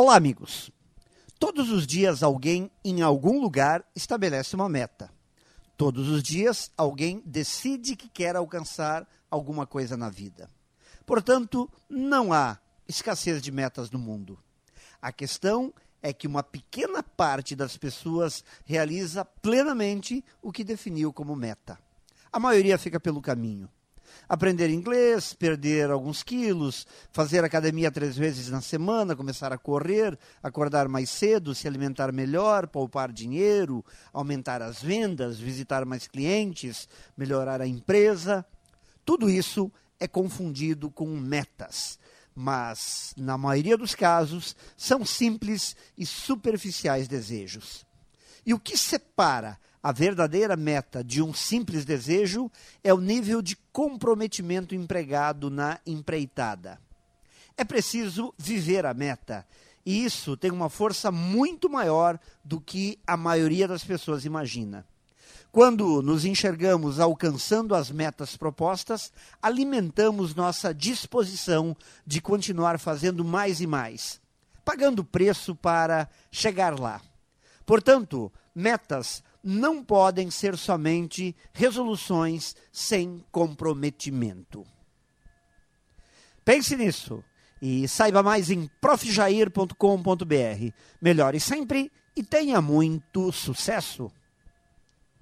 Olá, amigos. Todos os dias alguém em algum lugar estabelece uma meta. Todos os dias alguém decide que quer alcançar alguma coisa na vida. Portanto, não há escassez de metas no mundo. A questão é que uma pequena parte das pessoas realiza plenamente o que definiu como meta. A maioria fica pelo caminho aprender inglês, perder alguns quilos, fazer academia três vezes na semana, começar a correr, acordar mais cedo, se alimentar melhor, poupar dinheiro, aumentar as vendas, visitar mais clientes, melhorar a empresa. Tudo isso é confundido com metas, mas, na maioria dos casos, são simples e superficiais desejos. E o que separa a verdadeira meta de um simples desejo é o nível de comprometimento empregado na empreitada. É preciso viver a meta, e isso tem uma força muito maior do que a maioria das pessoas imagina. Quando nos enxergamos alcançando as metas propostas, alimentamos nossa disposição de continuar fazendo mais e mais, pagando preço para chegar lá. Portanto, metas não podem ser somente resoluções sem comprometimento. Pense nisso e saiba mais em profjair.com.br. Melhore sempre e tenha muito sucesso!